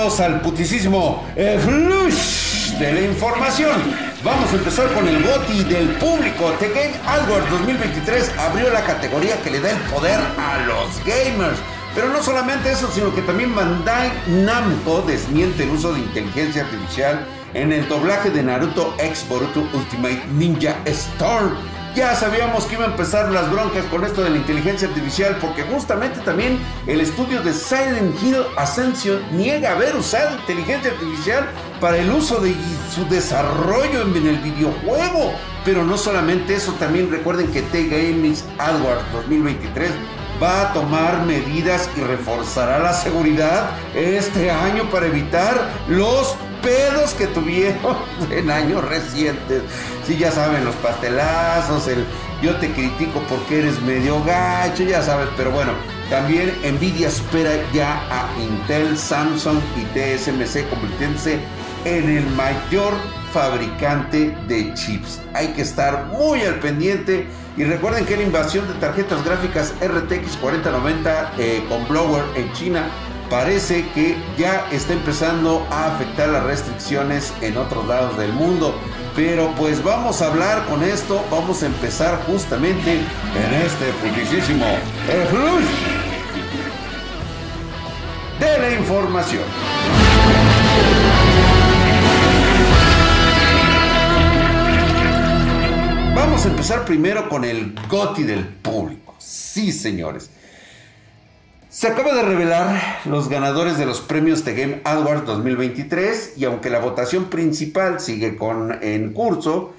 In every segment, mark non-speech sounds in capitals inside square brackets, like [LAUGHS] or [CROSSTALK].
Al putisísimo eh, Flush de la información. Vamos a empezar con el GOTI del público. The Game Awards 2023 abrió la categoría que le da el poder a los gamers. Pero no solamente eso, sino que también Bandai Namco desmiente el uso de inteligencia artificial en el doblaje de Naruto X Boruto Ultimate Ninja Storm ya sabíamos que iba a empezar las broncas con esto de la inteligencia artificial porque justamente también el estudio de Silent Hill Ascension niega haber usado inteligencia artificial para el uso de su desarrollo en el videojuego. Pero no solamente eso, también recuerden que T-Gaming Awards 2023 va a tomar medidas y reforzará la seguridad este año para evitar los pedos que tuvieron [LAUGHS] en años recientes. Sí, ya saben, los pastelazos, el yo te critico porque eres medio gacho, ya sabes, pero bueno, también Nvidia espera ya a Intel, Samsung y TSMC convirtiéndose en el mayor fabricante de chips. Hay que estar muy al pendiente y recuerden que la invasión de tarjetas gráficas RTX 4090 eh, con blower en China parece que ya está empezando a afectar las restricciones en otros lados del mundo. Pero pues vamos a hablar con esto, vamos a empezar justamente en este putisísimo de la información. Vamos a empezar primero con el GOTI del público. Sí, señores. Se acaba de revelar los ganadores de los premios The Game Awards 2023 y aunque la votación principal sigue con, en curso,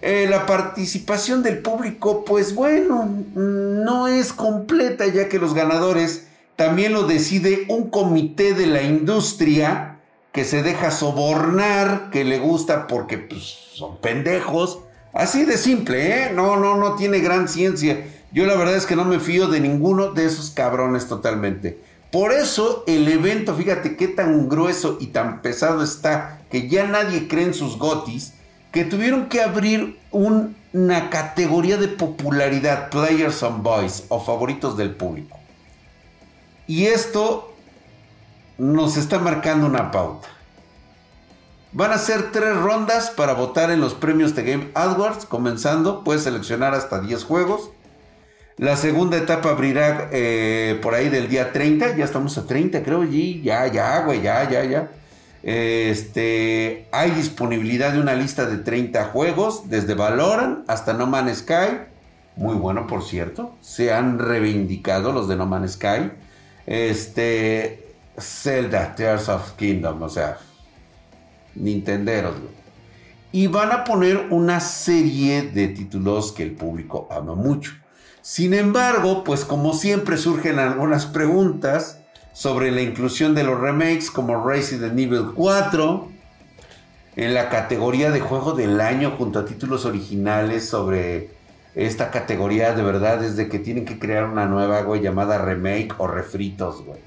eh, la participación del público, pues bueno, no es completa ya que los ganadores también lo decide un comité de la industria que se deja sobornar, que le gusta porque pues, son pendejos. Así de simple, ¿eh? No, no, no tiene gran ciencia. Yo la verdad es que no me fío de ninguno de esos cabrones totalmente. Por eso el evento, fíjate qué tan grueso y tan pesado está, que ya nadie cree en sus gotis, que tuvieron que abrir una categoría de popularidad, Players on Boys o favoritos del público. Y esto nos está marcando una pauta. Van a ser tres rondas para votar en los premios de Game Awards, comenzando, puedes seleccionar hasta 10 juegos. La segunda etapa abrirá eh, por ahí del día 30. Ya estamos a 30, creo. Y ya, ya, güey, ya, ya, ya. Este, hay disponibilidad de una lista de 30 juegos, desde Valorant hasta No Man's Sky. Muy bueno, por cierto. Se han reivindicado los de No Man's Sky. Este, Zelda, Tears of Kingdom, o sea, Nintenderos, güey. Y van a poner una serie de títulos que el público ama mucho. Sin embargo, pues como siempre surgen algunas preguntas sobre la inclusión de los remakes como Resident Evil 4 en la categoría de juego del año junto a títulos originales sobre esta categoría de verdad es de que tienen que crear una nueva, güey, llamada remake o refritos, güey.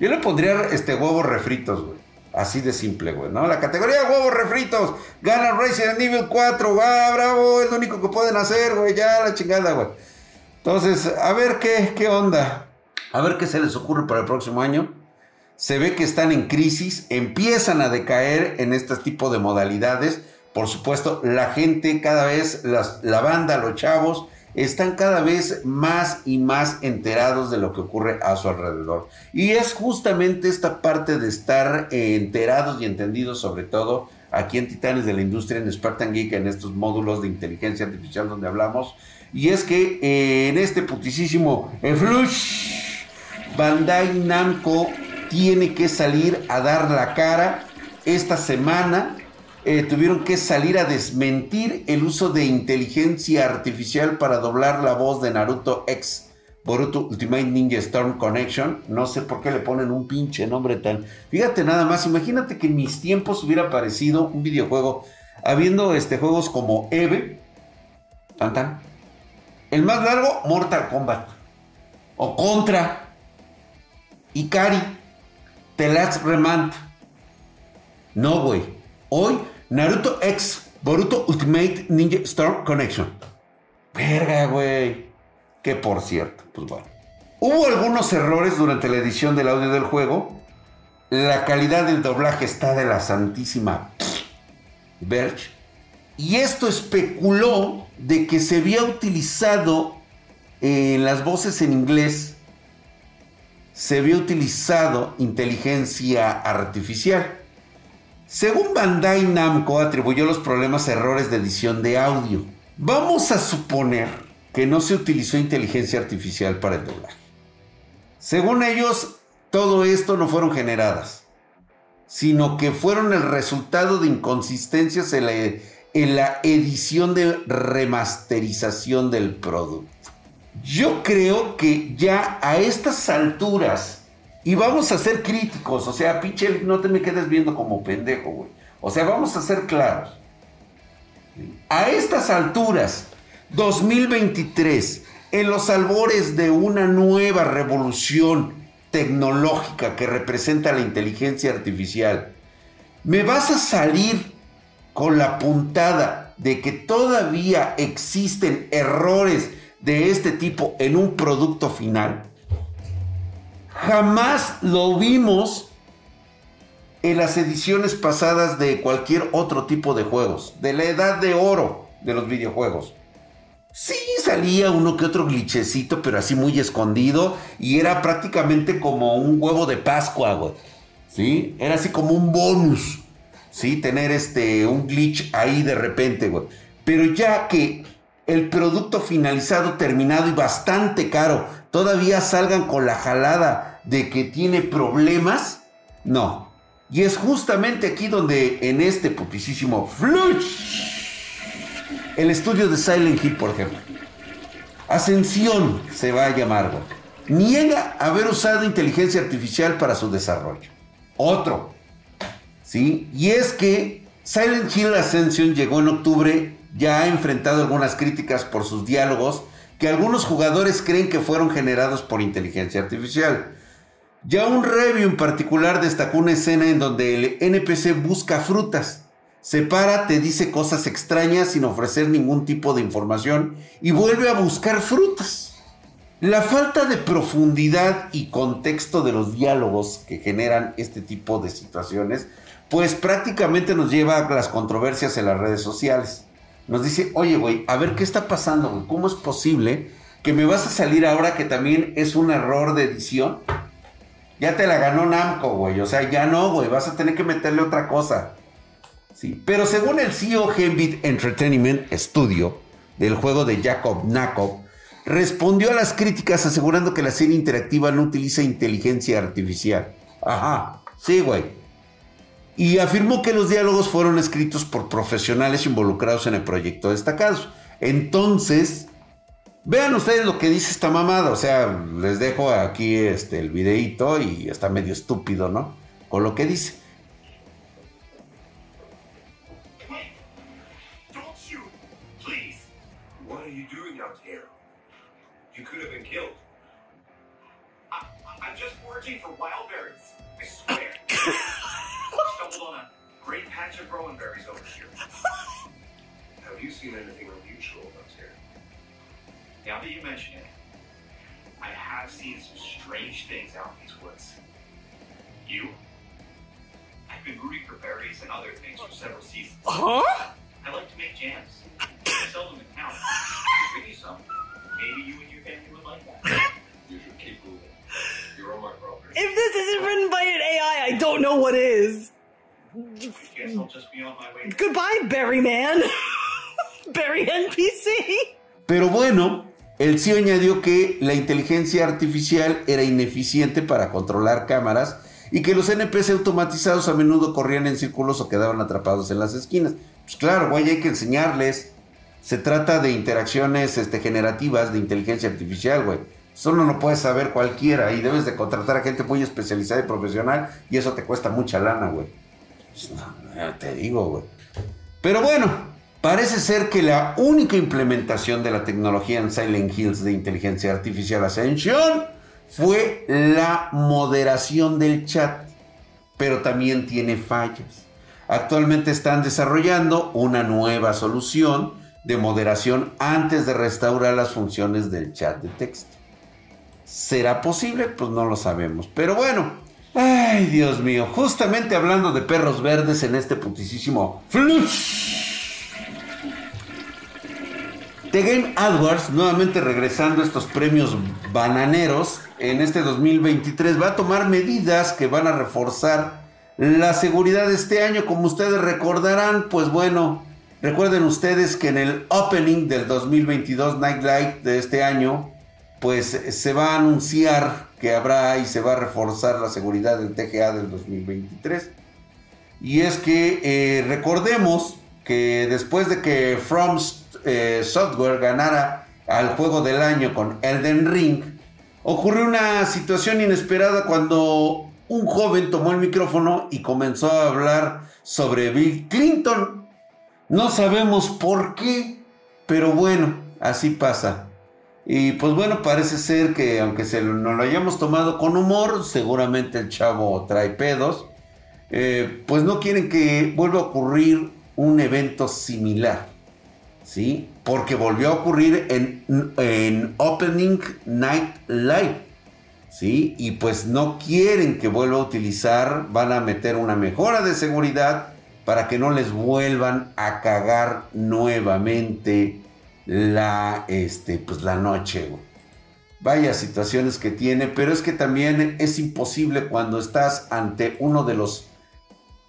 Yo le pondría este huevos refritos, güey. Así de simple, güey, ¿no? La categoría de huevos refritos. Gana Resident Evil 4. ¡Va, bravo! Es lo único que pueden hacer, güey. Ya la chingada, güey. Entonces, a ver qué, qué onda. A ver qué se les ocurre para el próximo año. Se ve que están en crisis, empiezan a decaer en este tipo de modalidades. Por supuesto, la gente cada vez, la banda, los chavos, están cada vez más y más enterados de lo que ocurre a su alrededor. Y es justamente esta parte de estar enterados y entendidos sobre todo aquí en Titanes de la Industria, en Spartan Geek, en estos módulos de inteligencia artificial donde hablamos, y es que eh, en este putisísimo Flush, Bandai Namco tiene que salir a dar la cara. Esta semana eh, tuvieron que salir a desmentir el uso de inteligencia artificial para doblar la voz de Naruto X. Boruto Ultimate Ninja Storm Connection. No sé por qué le ponen un pinche nombre tan. Fíjate nada más, imagínate que en mis tiempos hubiera aparecido un videojuego, habiendo este, juegos como Eve, tan, el más largo, Mortal Kombat. O Contra. Ikari. The Last Remand. No, güey. Hoy, Naruto X. Boruto Ultimate Ninja Storm Connection. Verga, güey. Que por cierto, pues bueno. Hubo algunos errores durante la edición del audio del juego. La calidad del doblaje está de la santísima Verge. Y esto especuló de que se había utilizado en las voces en inglés, se había utilizado inteligencia artificial. Según Bandai Namco atribuyó los problemas a errores de edición de audio. Vamos a suponer que no se utilizó inteligencia artificial para el doblaje. Según ellos, todo esto no fueron generadas, sino que fueron el resultado de inconsistencias en la, en la edición de remasterización del producto. Yo creo que ya a estas alturas, y vamos a ser críticos, o sea, pinche, no te me quedes viendo como pendejo, güey. O sea, vamos a ser claros. A estas alturas, 2023, en los albores de una nueva revolución tecnológica que representa la inteligencia artificial, me vas a salir con la puntada de que todavía existen errores de este tipo en un producto final. Jamás lo vimos en las ediciones pasadas de cualquier otro tipo de juegos, de la edad de oro de los videojuegos. Sí, salía uno que otro glitchecito, pero así muy escondido. Y era prácticamente como un huevo de Pascua, güey. ¿Sí? Era así como un bonus. ¿Sí? Tener este, un glitch ahí de repente, güey. Pero ya que el producto finalizado, terminado y bastante caro, todavía salgan con la jalada de que tiene problemas, no. Y es justamente aquí donde en este putisísimo Flush, el estudio de Silent Hill, por ejemplo, Ascensión se va a llamar, niega haber usado inteligencia artificial para su desarrollo. Otro, ¿sí? Y es que Silent Hill Ascension llegó en octubre ya ha enfrentado algunas críticas por sus diálogos que algunos jugadores creen que fueron generados por inteligencia artificial. Ya un review en particular destacó una escena en donde el NPC busca frutas. Se para, te dice cosas extrañas sin ofrecer ningún tipo de información y vuelve a buscar frutas. La falta de profundidad y contexto de los diálogos que generan este tipo de situaciones, pues prácticamente nos lleva a las controversias en las redes sociales nos dice, oye, güey, a ver qué está pasando, güey. ¿Cómo es posible que me vas a salir ahora que también es un error de edición? Ya te la ganó Namco, güey. O sea, ya no, güey. Vas a tener que meterle otra cosa. Sí. Pero según el CEO Gambit Entertainment Studio del juego de Jacob Nakov, respondió a las críticas asegurando que la serie interactiva no utiliza inteligencia artificial. Ajá. Sí, güey y afirmó que los diálogos fueron escritos por profesionales involucrados en el proyecto destacados. Entonces, vean ustedes lo que dice esta mamada, o sea, les dejo aquí este el videito y está medio estúpido, ¿no? Con lo que dice. You seen anything unusual about here? Now that you mention it, I have seen some strange things out in these woods. You? I've been rooting for berries and other things for several seasons. Huh? I like to make jams. I sell them in town. Bring you some. Maybe you and your family would like that. [LAUGHS] You should keep moving. You're on my property. If this isn't written by an AI, I don't know what is. Goodbye, Berry Man. [LAUGHS] Berry NPC. Pero bueno, el CEO añadió que la inteligencia artificial era ineficiente para controlar cámaras y que los NPC automatizados a menudo corrían en círculos o quedaban atrapados en las esquinas. Pues claro, güey, hay que enseñarles. Se trata de interacciones este, generativas de inteligencia artificial, güey. Solo no puedes saber cualquiera y debes de contratar a gente muy especializada y profesional y eso te cuesta mucha lana, güey. Te digo, güey. Pero bueno, Parece ser que la única implementación de la tecnología en Silent Hills de inteligencia artificial Ascension fue la moderación del chat, pero también tiene fallas. Actualmente están desarrollando una nueva solución de moderación antes de restaurar las funciones del chat de texto. ¿Será posible? Pues no lo sabemos. Pero bueno, Ay, Dios mío. Justamente hablando de perros verdes en este putisísimo flush. The Game AdWords, nuevamente regresando a estos premios bananeros, en este 2023 va a tomar medidas que van a reforzar la seguridad de este año. Como ustedes recordarán, pues bueno, recuerden ustedes que en el opening del 2022 Nightlight de este año, pues se va a anunciar que habrá y se va a reforzar la seguridad del TGA del 2023. Y es que eh, recordemos que después de que From eh, Software ganara al juego del año con Elden Ring, ocurrió una situación inesperada cuando un joven tomó el micrófono y comenzó a hablar sobre Bill Clinton. No sabemos por qué, pero bueno, así pasa. Y pues bueno, parece ser que aunque se no lo hayamos tomado con humor, seguramente el chavo trae pedos. Eh, pues no quieren que vuelva a ocurrir un evento similar. ¿Sí? Porque volvió a ocurrir en, en Opening Night Live. ¿Sí? Y pues no quieren que vuelva a utilizar, van a meter una mejora de seguridad para que no les vuelvan a cagar nuevamente la, este, pues la noche, Vaya situaciones que tiene, pero es que también es imposible cuando estás ante uno de los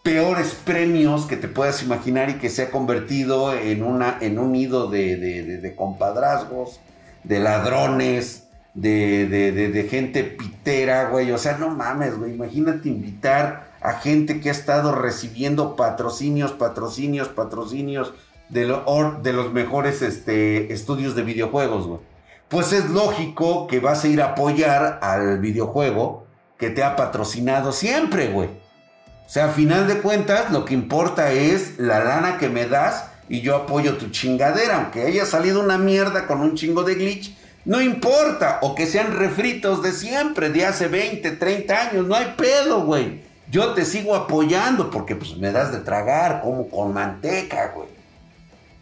peores premios que te puedas imaginar y que se ha convertido en, una, en un nido de, de, compadrazgos, de ladrones, de, de, gente pitera, güey. O sea, no mames, güey. Imagínate invitar a gente que ha estado recibiendo patrocinios, patrocinios, patrocinios de, los mejores este, estudios de videojuegos, güey. Pues es lógico que vas a ir a apoyar al videojuego que te ha patrocinado siempre, güey. O sea, a final de cuentas, lo que importa es la lana que me das y yo apoyo tu chingadera. Aunque haya salido una mierda con un chingo de glitch, no importa. O que sean refritos de siempre, de hace 20, 30 años, no hay pedo, güey. Yo te sigo apoyando porque pues me das de tragar como con manteca, güey.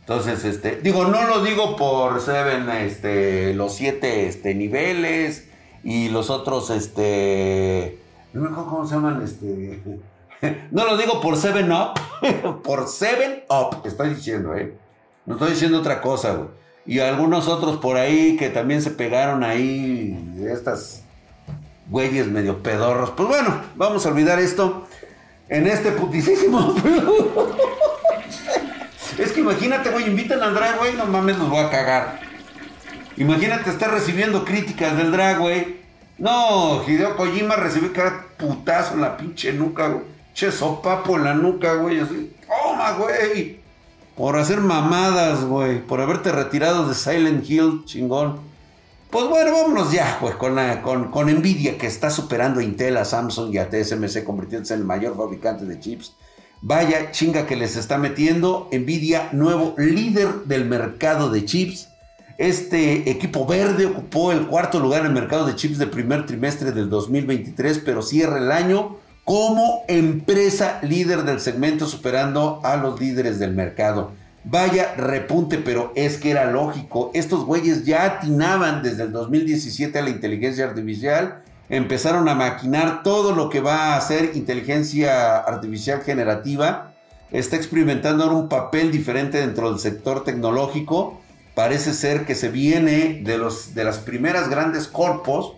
Entonces, este, digo, no lo digo por Seven, este, los siete este, niveles y los otros, este, no me acuerdo cómo se llaman, este, [LAUGHS] no lo digo por Seven Up, [LAUGHS] por Seven Up, estoy diciendo, ¿eh? No estoy diciendo otra cosa, güey. Y algunos otros por ahí que también se pegaron ahí, estas güeyes medio pedorros. Pues bueno, vamos a olvidar esto en este putisísimo. [LAUGHS] Que imagínate, güey, invitan al drag, güey, no mames, nos voy a cagar. Imagínate estar recibiendo críticas del drag, güey. No, Hideo Kojima recibió cada putazo en la pinche nuca, güey. Che sopapo en la nuca, güey, así. Toma, güey. Por hacer mamadas, güey. Por haberte retirado de Silent Hill, chingón. Pues bueno, vámonos ya, güey, con, con, con Nvidia que está superando a Intel, a Samsung y a TSMC, convirtiéndose en el mayor fabricante de chips Vaya chinga que les está metiendo. Nvidia, nuevo líder del mercado de chips. Este equipo verde ocupó el cuarto lugar en el mercado de chips del primer trimestre del 2023, pero cierra el año como empresa líder del segmento, superando a los líderes del mercado. Vaya repunte, pero es que era lógico. Estos güeyes ya atinaban desde el 2017 a la inteligencia artificial empezaron a maquinar todo lo que va a hacer inteligencia artificial generativa. Está experimentando ahora un papel diferente dentro del sector tecnológico. Parece ser que se viene de, los, de las primeras grandes corpos,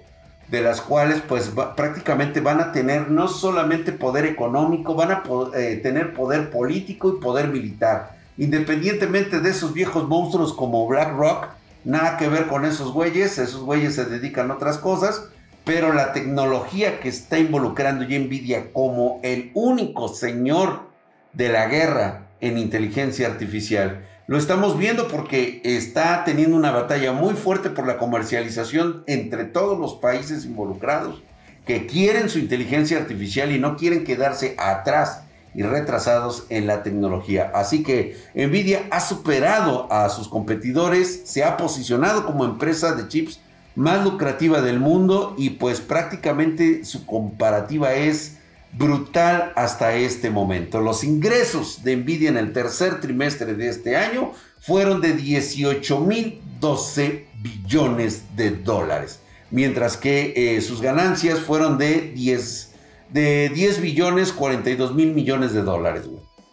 de las cuales pues prácticamente van a tener no solamente poder económico, van a eh, tener poder político y poder militar. Independientemente de esos viejos monstruos como BlackRock, nada que ver con esos güeyes, esos güeyes se dedican a otras cosas pero la tecnología que está involucrando ya Nvidia como el único señor de la guerra en inteligencia artificial, lo estamos viendo porque está teniendo una batalla muy fuerte por la comercialización entre todos los países involucrados que quieren su inteligencia artificial y no quieren quedarse atrás y retrasados en la tecnología. Así que Nvidia ha superado a sus competidores, se ha posicionado como empresa de chips más lucrativa del mundo y pues prácticamente su comparativa es brutal hasta este momento. Los ingresos de Nvidia en el tercer trimestre de este año fueron de 18 mil 12 billones de dólares, mientras que eh, sus ganancias fueron de 10 de 10 billones 42 mil millones de dólares.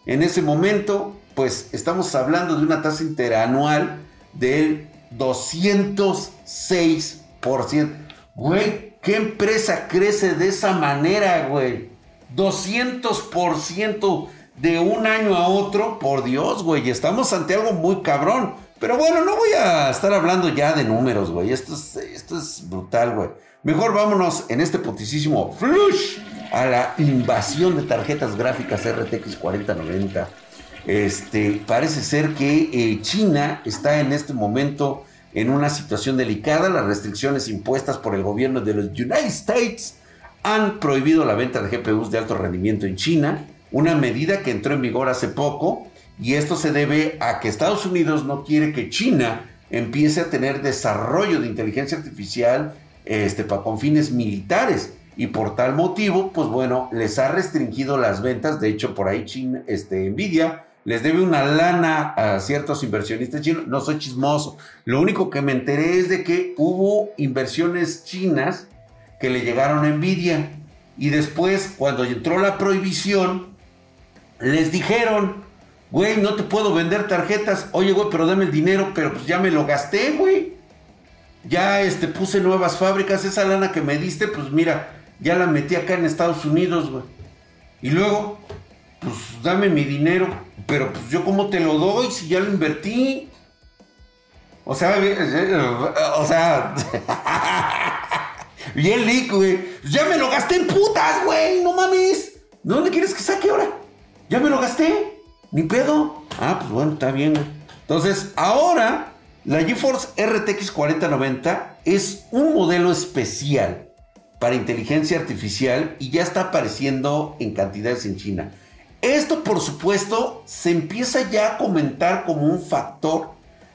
En ese momento, pues estamos hablando de una tasa interanual del 206%. Güey, ¿qué empresa crece de esa manera, güey? 200% de un año a otro, por Dios, güey, estamos ante algo muy cabrón. Pero bueno, no voy a estar hablando ya de números, güey. Esto es, esto es brutal, güey. Mejor vámonos en este putisísimo flush a la invasión de tarjetas gráficas RTX 4090. Este, parece ser que eh, China está en este momento en una situación delicada. Las restricciones impuestas por el gobierno de los United States han prohibido la venta de GPUs de alto rendimiento en China, una medida que entró en vigor hace poco y esto se debe a que Estados Unidos no quiere que China empiece a tener desarrollo de inteligencia artificial este, con fines militares. Y por tal motivo, pues bueno, les ha restringido las ventas. De hecho, por ahí China, este, Nvidia les debe una lana a ciertos inversionistas chinos. No soy chismoso. Lo único que me enteré es de que hubo inversiones chinas que le llegaron a Nvidia. Y después, cuando entró la prohibición, les dijeron, güey, no te puedo vender tarjetas. Oye, güey, pero dame el dinero, pero pues ya me lo gasté, güey. Ya este, puse nuevas fábricas. Esa lana que me diste, pues mira, ya la metí acá en Estados Unidos, güey. Y luego, pues dame mi dinero. Pero pues yo cómo te lo doy si ya lo invertí. O sea, o sea, [LAUGHS] bien lico, güey. Ya me lo gasté en putas, güey, no mames. ¿De dónde quieres que saque ahora? Ya me lo gasté. Ni pedo. Ah, pues bueno, está bien. Entonces, ahora la GeForce RTX 4090 es un modelo especial para inteligencia artificial y ya está apareciendo en cantidades en China. Esto, por supuesto, se empieza ya a comentar como un factor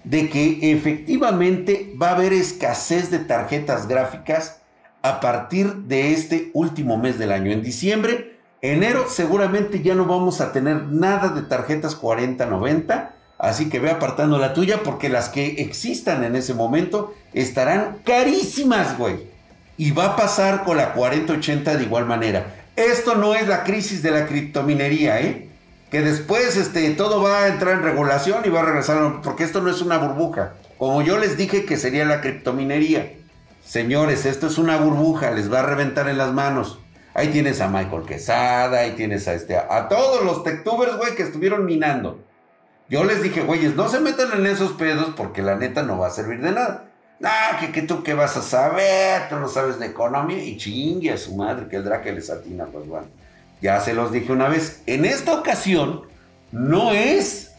de que efectivamente va a haber escasez de tarjetas gráficas a partir de este último mes del año. En diciembre, enero, seguramente ya no vamos a tener nada de tarjetas 4090. Así que ve apartando la tuya porque las que existan en ese momento estarán carísimas, güey. Y va a pasar con la 4080 de igual manera. Esto no es la crisis de la criptominería, ¿eh? Que después este, todo va a entrar en regulación y va a regresar, porque esto no es una burbuja. Como yo les dije que sería la criptominería. Señores, esto es una burbuja, les va a reventar en las manos. Ahí tienes a Michael Quesada, ahí tienes a este, a todos los techtubers, güey, que estuvieron minando. Yo les dije, güeyes, no se metan en esos pedos porque la neta no va a servir de nada. Ah, que, tú qué vas a saber, tú no sabes de economía y chingue a su madre que el Drake les atina, pues bueno. Ya se los dije una vez, en esta ocasión no es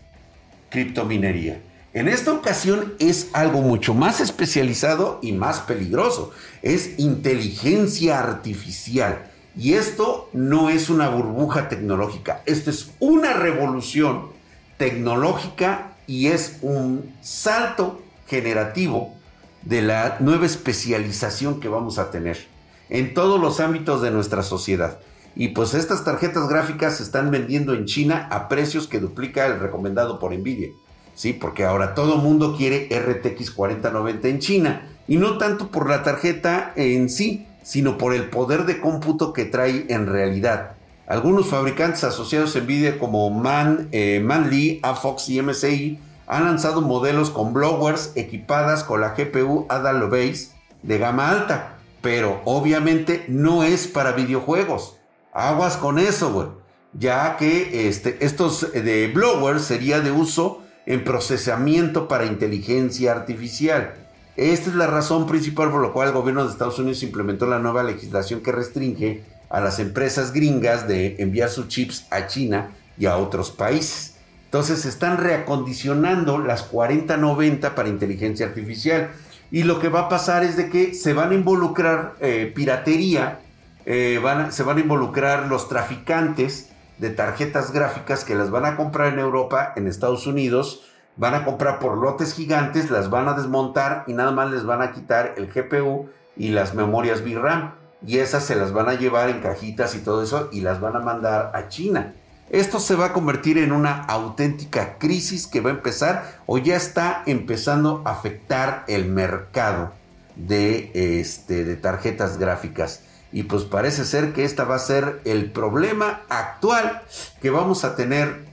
criptominería. En esta ocasión es algo mucho más especializado y más peligroso. Es inteligencia artificial. Y esto no es una burbuja tecnológica, esto es una revolución tecnológica y es un salto generativo de la nueva especialización que vamos a tener en todos los ámbitos de nuestra sociedad. Y pues estas tarjetas gráficas se están vendiendo en China a precios que duplica el recomendado por Nvidia. Sí, porque ahora todo mundo quiere RTX 4090 en China. Y no tanto por la tarjeta en sí, sino por el poder de cómputo que trae en realidad. Algunos fabricantes asociados a Nvidia como Man, eh, Manly, AFOX y MSI han lanzado modelos con blowers equipadas con la GPU Ada Lovelace de gama alta, pero obviamente no es para videojuegos. Aguas con eso, güey. Ya que este, estos de blowers sería de uso en procesamiento para inteligencia artificial. Esta es la razón principal por la cual el gobierno de Estados Unidos implementó la nueva legislación que restringe a las empresas gringas de enviar sus chips a China y a otros países. Entonces están reacondicionando las 4090 para inteligencia artificial. Y lo que va a pasar es de que se van a involucrar eh, piratería, eh, se van a involucrar los traficantes de tarjetas gráficas que las van a comprar en Europa, en Estados Unidos, van a comprar por lotes gigantes, las van a desmontar y nada más les van a quitar el GPU y las memorias VRAM. Y esas se las van a llevar en cajitas y todo eso y las van a mandar a China. Esto se va a convertir en una auténtica crisis que va a empezar o ya está empezando a afectar el mercado de, este, de tarjetas gráficas. Y pues parece ser que esta va a ser el problema actual que vamos a tener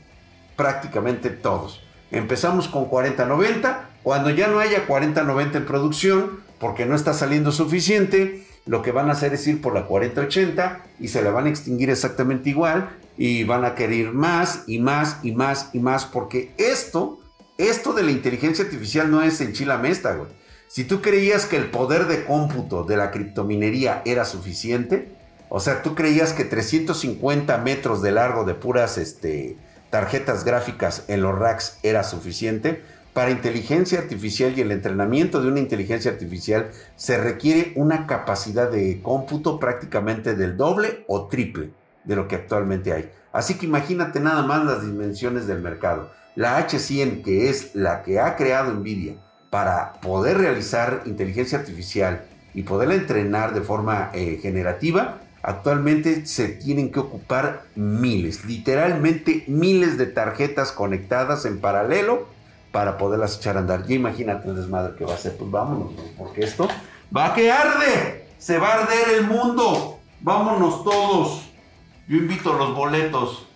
prácticamente todos. Empezamos con 4090, cuando ya no haya 4090 en producción, porque no está saliendo suficiente, lo que van a hacer es ir por la 4080 y se la van a extinguir exactamente igual y van a querer más y más y más y más porque esto, esto de la inteligencia artificial no es en chila mesta. Si tú creías que el poder de cómputo de la criptominería era suficiente, o sea, tú creías que 350 metros de largo de puras este, tarjetas gráficas en los racks era suficiente, para inteligencia artificial y el entrenamiento de una inteligencia artificial se requiere una capacidad de cómputo prácticamente del doble o triple de lo que actualmente hay. Así que imagínate nada más las dimensiones del mercado. La H100, que es la que ha creado Nvidia para poder realizar inteligencia artificial y poderla entrenar de forma eh, generativa, actualmente se tienen que ocupar miles, literalmente miles de tarjetas conectadas en paralelo para poderlas echar a andar. Ya imagínate el desmadre que va a ser. Pues vámonos, porque esto va a que arde. Se va a arder el mundo. Vámonos todos. Yo invito a los boletos.